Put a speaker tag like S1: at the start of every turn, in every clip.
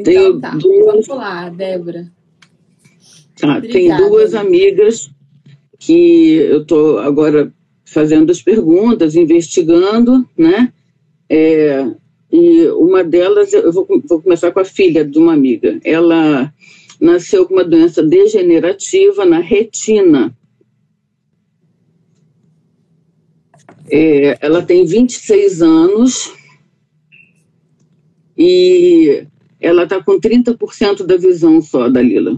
S1: Então tenho tá, duas... vamos lá, Débora.
S2: Tá, tem duas amigas que eu estou agora fazendo as perguntas, investigando, né? É, e uma delas, eu vou, vou começar com a filha de uma amiga. Ela nasceu com uma doença degenerativa na retina. É, ela tem 26 anos e ela está com 30% da visão só, Dalila.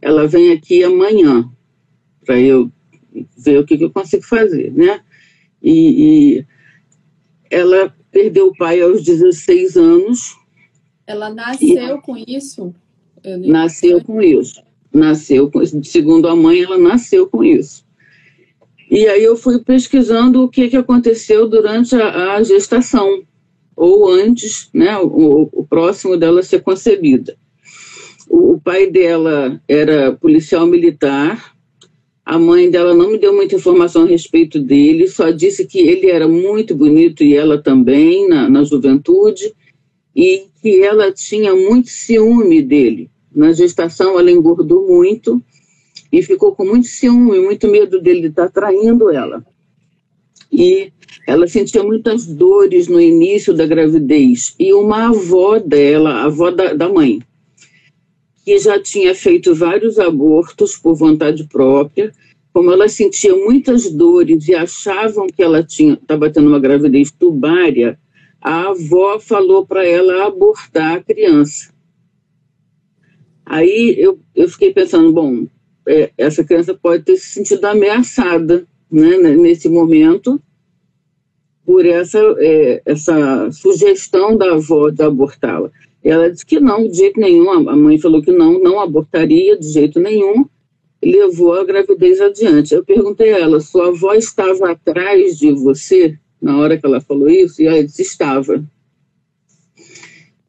S2: Ela vem aqui amanhã para eu ver o que, que, eu consigo fazer, né? E, e ela perdeu o pai aos 16 anos.
S1: Ela nasceu e, com isso?
S2: Nasceu com isso. Nasceu com Segundo a mãe, ela nasceu com isso. E aí eu fui pesquisando o que, que aconteceu durante a, a gestação, ou antes, né, o, o, próximo dela ser concebida. O, o pai dela era policial militar, a mãe dela não me deu muita informação a respeito dele, só disse que ele era muito bonito e ela também, na, na juventude, e que ela tinha muito ciúme dele. Na gestação, ela engordou muito e ficou com muito ciúme, muito medo dele estar traindo ela. E ela sentia muitas dores no início da gravidez. E uma avó dela, a avó da, da mãe, que já tinha feito vários abortos por vontade própria, como ela sentia muitas dores e achavam que ela estava tendo uma gravidez tubária, a avó falou para ela abortar a criança. Aí eu, eu fiquei pensando, bom, é, essa criança pode ter se sentido ameaçada né, nesse momento por essa, é, essa sugestão da avó de abortá-la. Ela disse que não, de jeito nenhum. A mãe falou que não, não abortaria de jeito nenhum. Levou a gravidez adiante. Eu perguntei a ela: sua avó estava atrás de você na hora que ela falou isso? E ela disse: estava.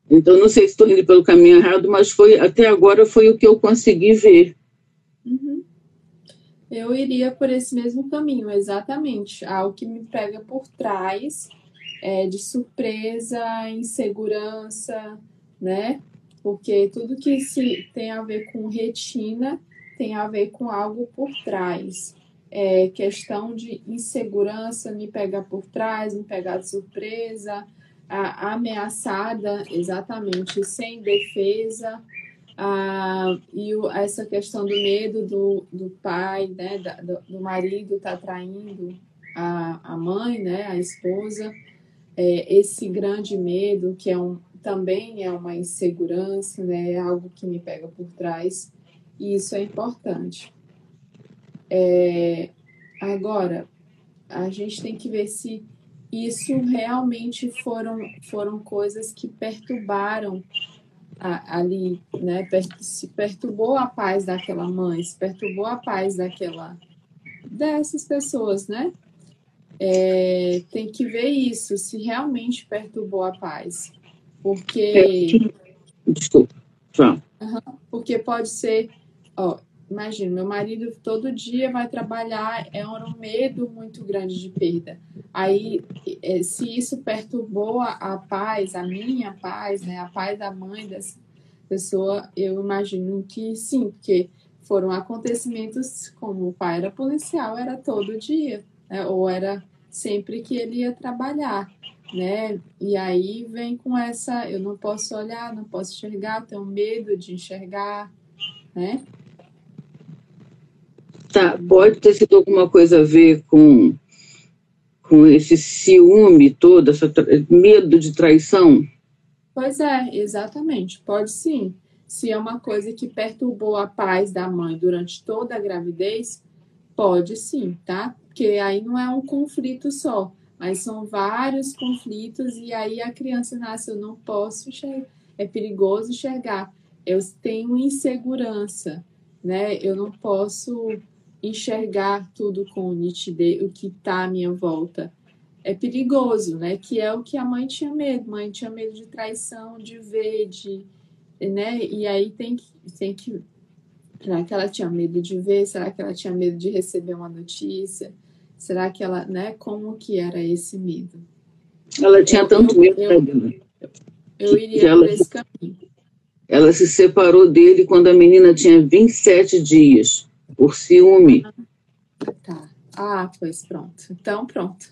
S2: Então, não sei se estou indo pelo caminho errado, mas foi até agora foi o que eu consegui ver.
S1: Eu iria por esse mesmo caminho, exatamente. Algo que me pega por trás, é, de surpresa, insegurança, né? Porque tudo que se tem a ver com retina tem a ver com algo por trás. É, questão de insegurança me pegar por trás, me pegar de surpresa, ameaçada, exatamente, sem defesa. Ah, e o, essa questão do medo do, do pai, né, da, do, do, marido tá traindo a, a mãe, né, a esposa, é, esse grande medo que é um, também é uma insegurança, né? É algo que me pega por trás, e isso é importante. É, agora, a gente tem que ver se isso realmente foram, foram coisas que perturbaram a, ali, né? Se perturbou a paz daquela mãe, se perturbou a paz daquela dessas pessoas, né? É, tem que ver isso, se realmente perturbou a paz. Porque.
S2: Desculpa, João.
S1: Uhum, porque pode ser. Ó, imagina, meu marido todo dia vai trabalhar, é um medo muito grande de perda. Aí, é, se isso perturbou a, a paz, a minha paz, né, a paz da mãe dessa pessoa, eu imagino que sim, porque foram acontecimentos como o pai era policial, era todo dia, né, ou era sempre que ele ia trabalhar né? E aí vem com essa, eu não posso olhar, não posso enxergar, tenho medo de enxergar, né?
S2: Tá, pode ter sido alguma coisa a ver com com esse ciúme todo, esse medo de traição?
S1: Pois é, exatamente, pode sim. Se é uma coisa que perturbou a paz da mãe durante toda a gravidez, pode sim, tá? Porque aí não é um conflito só mas são vários conflitos e aí a criança nasce, eu não posso enxergar, é perigoso enxergar, eu tenho insegurança, né? Eu não posso enxergar tudo com nitidez, o que está à minha volta. É perigoso, né? Que é o que a mãe tinha medo. Mãe tinha medo de traição, de ver, de, né? E aí tem que, tem que Será que ela tinha medo de ver? Será que ela tinha medo de receber uma notícia? Será que ela, né? Como que era esse medo?
S2: Ela tinha eu, tanto eu, medo. Eu,
S1: Eu iria ela, por esse caminho.
S2: Ela se separou dele quando a menina tinha 27 dias, por ciúme.
S1: Tá. Ah, pois pronto. Então, pronto.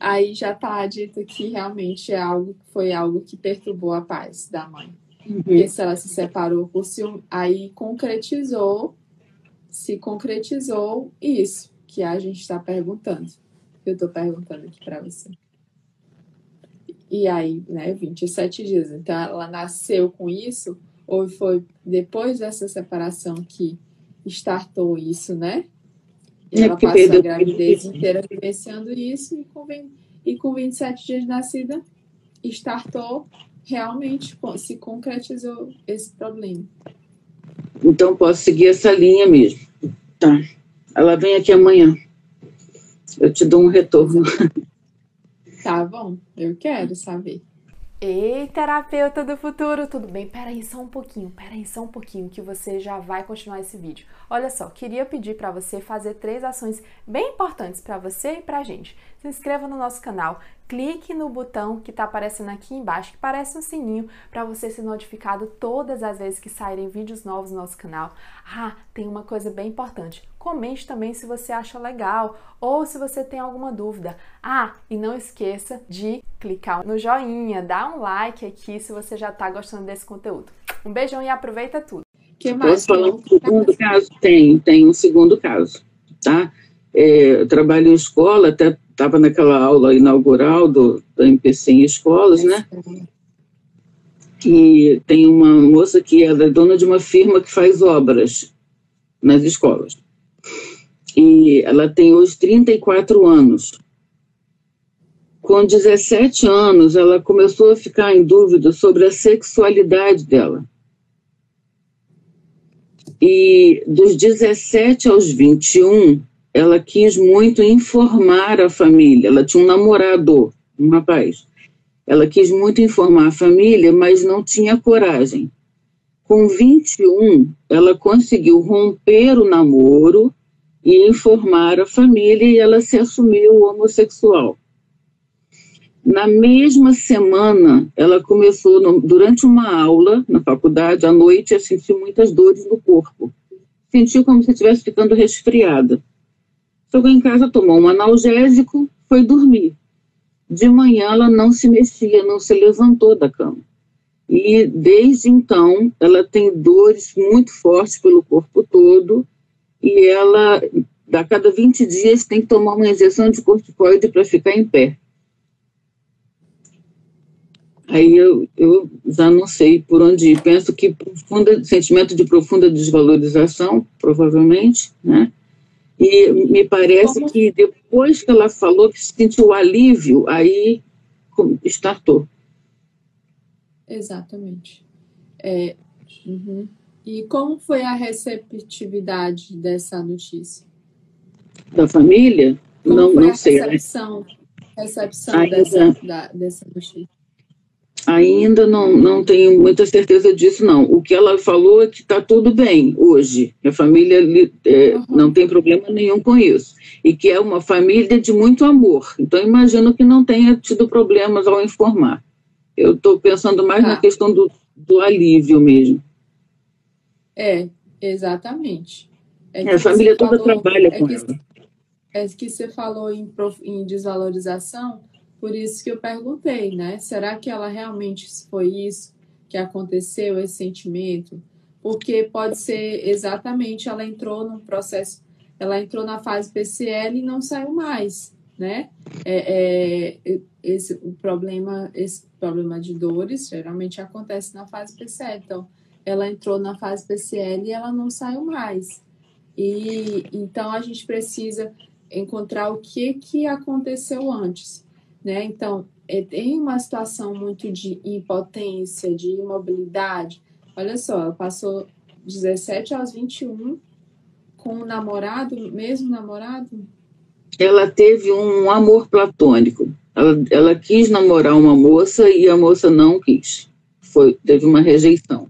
S1: Aí já está dito que realmente é algo, foi algo que perturbou a paz da mãe. Uhum. Porque se ela se separou por ciúme, aí concretizou, se concretizou isso que a gente está perguntando. Eu estou perguntando aqui para você. E aí, né, 27 dias. Então, ela nasceu com isso, ou foi depois dessa separação que startou isso, né? E é ela passou a gravidez inteira vivenciando isso e com, e com 27 dias de nascida, startou, realmente se concretizou esse problema.
S2: Então, posso seguir essa linha mesmo. Tá. Ela vem aqui amanhã. Eu te dou um retorno.
S1: Tá bom, eu quero saber.
S3: Ei, terapeuta do futuro, tudo bem? Peraí só um pouquinho, peraí só um pouquinho que você já vai continuar esse vídeo. Olha só, queria pedir para você fazer três ações bem importantes para você e para a gente. Se inscreva no nosso canal, clique no botão que está aparecendo aqui embaixo, que parece um sininho, para você ser notificado todas as vezes que saírem vídeos novos no nosso canal. Ah, tem uma coisa bem importante. Comente também se você acha legal ou se você tem alguma dúvida. Ah, e não esqueça de clicar no joinha, dar um like aqui se você já está gostando desse conteúdo. Um beijão e aproveita tudo.
S2: Que mais? Posso falar um segundo caso? Tem, tem um segundo caso, tá? É, eu trabalho em escola, até estava naquela aula inaugural do, do MPC em escolas, né? E tem uma moça que ela é dona de uma firma que faz obras nas escolas. E ela tem hoje 34 anos. Com 17 anos, ela começou a ficar em dúvida sobre a sexualidade dela. E dos 17 aos 21, ela quis muito informar a família. Ela tinha um namorado, um rapaz. Ela quis muito informar a família, mas não tinha coragem. Com 21, ela conseguiu romper o namoro e informar a família e ela se assumiu homossexual. Na mesma semana, ela começou, no, durante uma aula na faculdade, à noite, a sentir muitas dores no corpo. Sentiu como se estivesse ficando resfriada. Chegou em casa, tomou um analgésico, foi dormir. De manhã ela não se mexia, não se levantou da cama. E desde então ela tem dores muito fortes pelo corpo todo e ela, a cada 20 dias, tem que tomar uma injeção de corticoide para ficar em pé. Aí eu, eu já não sei por onde ir. Penso que profunda, sentimento de profunda desvalorização, provavelmente, né? E me parece Como? que depois que ela falou que sentiu alívio, aí startou.
S1: Exatamente. É, uhum. E como foi a receptividade dessa notícia?
S2: Da família?
S1: Como não, foi não a sei. Né? Recepção, recepção dessa, da, dessa notícia?
S2: Ainda não, não tenho muita certeza disso, não. O que ela falou é que está tudo bem hoje, a família é, uhum. não tem problema nenhum com isso. E que é uma família de muito amor. Então, imagino que não tenha tido problemas ao informar. Eu estou pensando mais tá. na questão do, do alívio mesmo.
S1: É, exatamente.
S2: É, é a família toda falou, trabalha é com que, ela.
S1: É que você falou em, em desvalorização por isso que eu perguntei, né? Será que ela realmente foi isso que aconteceu, esse sentimento? Porque pode ser exatamente ela entrou num processo, ela entrou na fase PCL e não saiu mais, né? É, é, esse o problema, esse problema de dores geralmente acontece na fase PCL. Então, ela entrou na fase PCL e ela não saiu mais. E então a gente precisa encontrar o que que aconteceu antes né? Então, é, tem uma situação muito de impotência, de imobilidade. Olha só, ela passou 17 aos 21 com o namorado, mesmo namorado?
S2: Ela teve um amor platônico. Ela, ela quis namorar uma moça e a moça não quis. Foi, teve uma rejeição.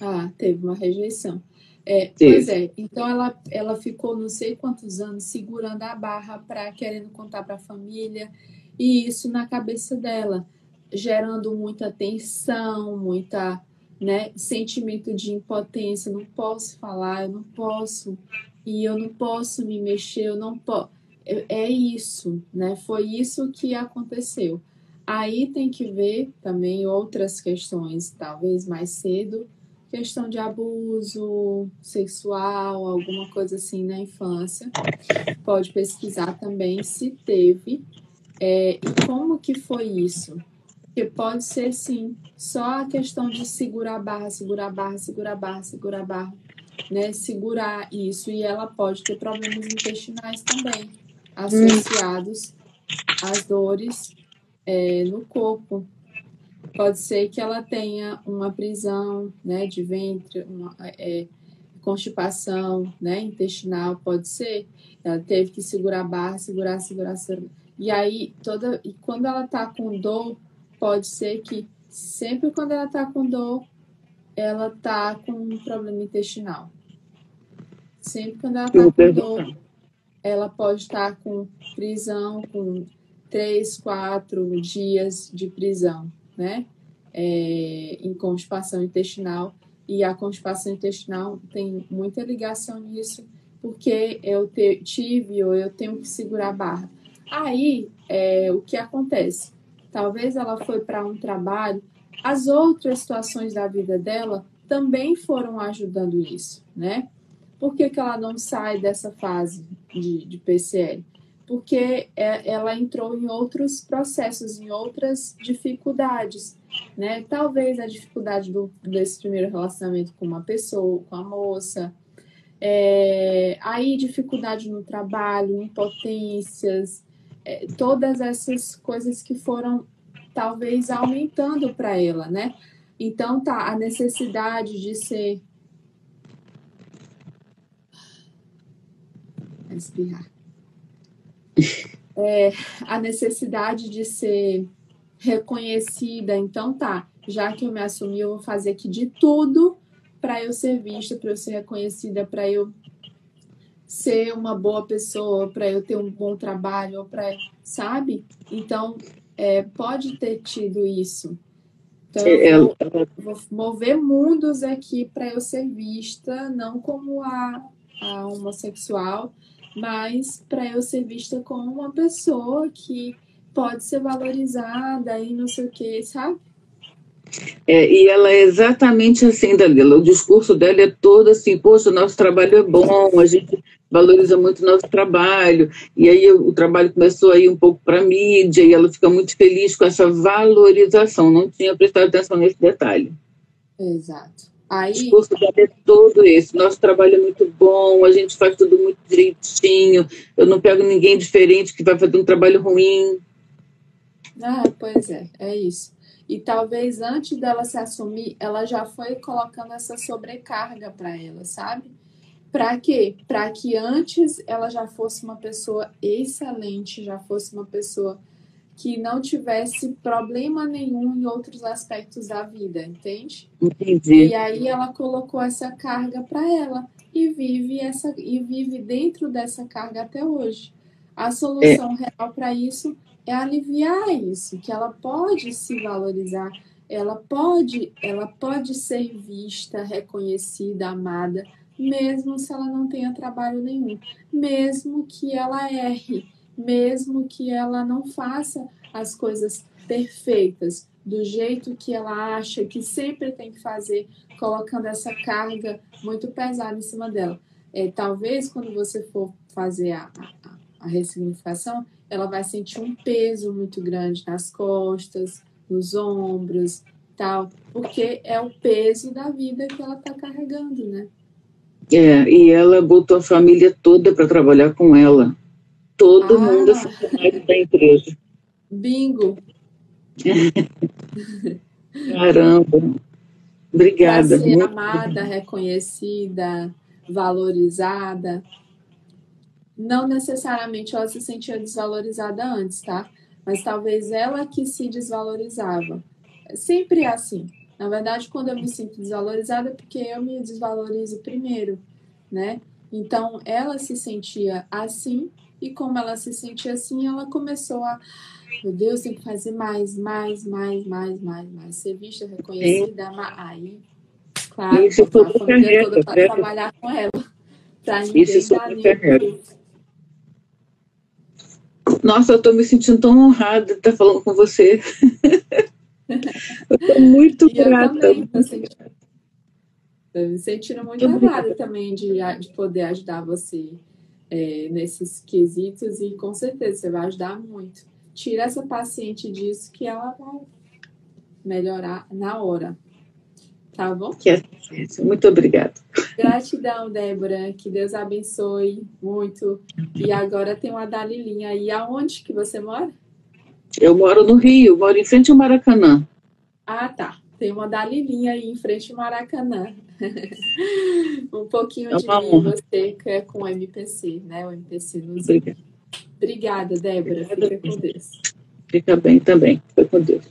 S1: Ah, teve uma rejeição. É, pois é, então ela, ela ficou não sei quantos anos segurando a barra para querendo contar para a família e isso na cabeça dela. gerando muita tensão, muita né, sentimento de impotência, não posso falar, eu não posso, e eu não posso me mexer, eu não posso. É, é isso, né? Foi isso que aconteceu. Aí tem que ver também outras questões, talvez mais cedo, questão de abuso sexual, alguma coisa assim na infância. Pode pesquisar também se teve é, e como que foi isso. Porque pode ser sim, só a questão de segurar a barra, segurar a barra, segurar a barra, segurar a barra, né? Segurar isso e ela pode ter problemas intestinais também associados às dores é, no corpo. Pode ser que ela tenha uma prisão né, de ventre, uma é, constipação né, intestinal, pode ser. Ela teve que segurar a barra, segurar, segurar, segurar. E aí, toda, e quando ela está com dor, pode ser que sempre quando ela está com dor, ela está com um problema intestinal. Sempre quando ela está com dor, ela pode estar com prisão, com três, quatro dias de prisão, né? É, em constipação intestinal. E a constipação intestinal tem muita ligação nisso, porque eu te, tive ou eu tenho que segurar a barra. Aí, é, o que acontece? Talvez ela foi para um trabalho, as outras situações da vida dela também foram ajudando isso, né? Por que, que ela não sai dessa fase de, de PCL? Porque é, ela entrou em outros processos, em outras dificuldades, né? Talvez a dificuldade do, desse primeiro relacionamento com uma pessoa, com a moça, é, aí dificuldade no trabalho, impotências, é, todas essas coisas que foram talvez aumentando para ela, né? Então tá, a necessidade de ser espirrar. É, a necessidade de ser reconhecida. Então, tá, já que eu me assumi, eu vou fazer aqui de tudo para eu ser vista, para eu ser reconhecida, para eu ser uma boa pessoa, para eu ter um bom trabalho, para, sabe? Então, é, pode ter tido isso. Então, eu vou, vou mover mundos aqui para eu ser vista, não como a, a homossexual, mas para eu ser vista como uma pessoa que pode ser valorizada e não sei o que, sabe?
S2: É, e ela é exatamente assim, Dalila. O discurso dela é todo assim: poxa, nosso trabalho é bom, a gente valoriza muito o nosso trabalho. E aí o, trabalho começou a ir um pouco para a mídia e ela fica muito feliz com essa valorização. Não tinha prestado atenção nesse detalhe.
S1: Exato. Aí... O
S2: discurso dela é todo esse. Nosso trabalho é muito bom, a gente faz tudo muito direitinho. Eu não pego ninguém diferente que vai fazer um trabalho ruim.
S1: Ah, pois é, é isso. E talvez antes dela se assumir, ela já foi colocando essa sobrecarga para ela, sabe? Para quê? Para que antes ela já fosse uma pessoa excelente, já fosse uma pessoa que não tivesse problema nenhum em outros aspectos da vida, entende?
S2: Entendi.
S1: E aí ela colocou essa carga para ela e vive essa e vive dentro dessa carga até hoje. A solução é. real para isso é aliviar isso, que ela pode se valorizar, ela pode, ela pode ser vista, reconhecida, amada, mesmo se ela não tenha trabalho nenhum, mesmo que ela erre, mesmo que ela não faça as coisas perfeitas do jeito que ela acha que sempre tem que fazer, colocando essa carga muito pesada em cima dela. É, talvez quando você for fazer a, a, a ressignificação, ela vai sentir um peso muito grande nas costas, nos ombros, tal, porque é o peso da vida que ela está carregando, né?
S2: É, e ela botou a família toda para trabalhar com ela. Todo ah, mundo é funcionário da empresa.
S1: Bingo!
S2: Caramba! Obrigada.
S1: Pra ser amada, reconhecida, valorizada não necessariamente ela se sentia desvalorizada antes, tá? Mas talvez ela que se desvalorizava. Sempre é assim. Na verdade, quando eu me sinto desvalorizada, é porque eu me desvalorizo primeiro, né? Então, ela se sentia assim E como ela se sentia assim, ela começou a, meu Deus, tem que fazer mais, mais, mais, mais, mais, mais. Ser vista, reconhecida, aí, claro,
S2: Isso foi
S1: a família toda para trabalhar com ela. Pra ninguém dar nenhum.
S2: Nossa, eu estou me sentindo tão honrada de estar falando com você. eu estou muito
S1: E
S2: grata.
S1: também tô sentindo, tô me sentindo muito honrada também de, de poder ajudar você é, nesses quesitos e com certeza você vai ajudar muito. Tira essa paciente disso que ela vai melhorar na hora. Tá bom?
S2: É- Muito obrigada.
S1: Gratidão, Débora. Que Deus abençoe muito. E agora tem uma Dalilinha aí. Aonde que você mora?
S2: Eu moro no Rio, moro em frente ao Maracanã.
S1: Ah, tá. Tem uma Dalilinha aí em frente ao Maracanã. um pouquinho
S2: É
S1: de mim, você que é com o MPC, né? O MPC nos
S2: Obrigada.
S1: Obrigada, Débora. Fica com Deus.
S2: Fica bem também. Fica com Deus.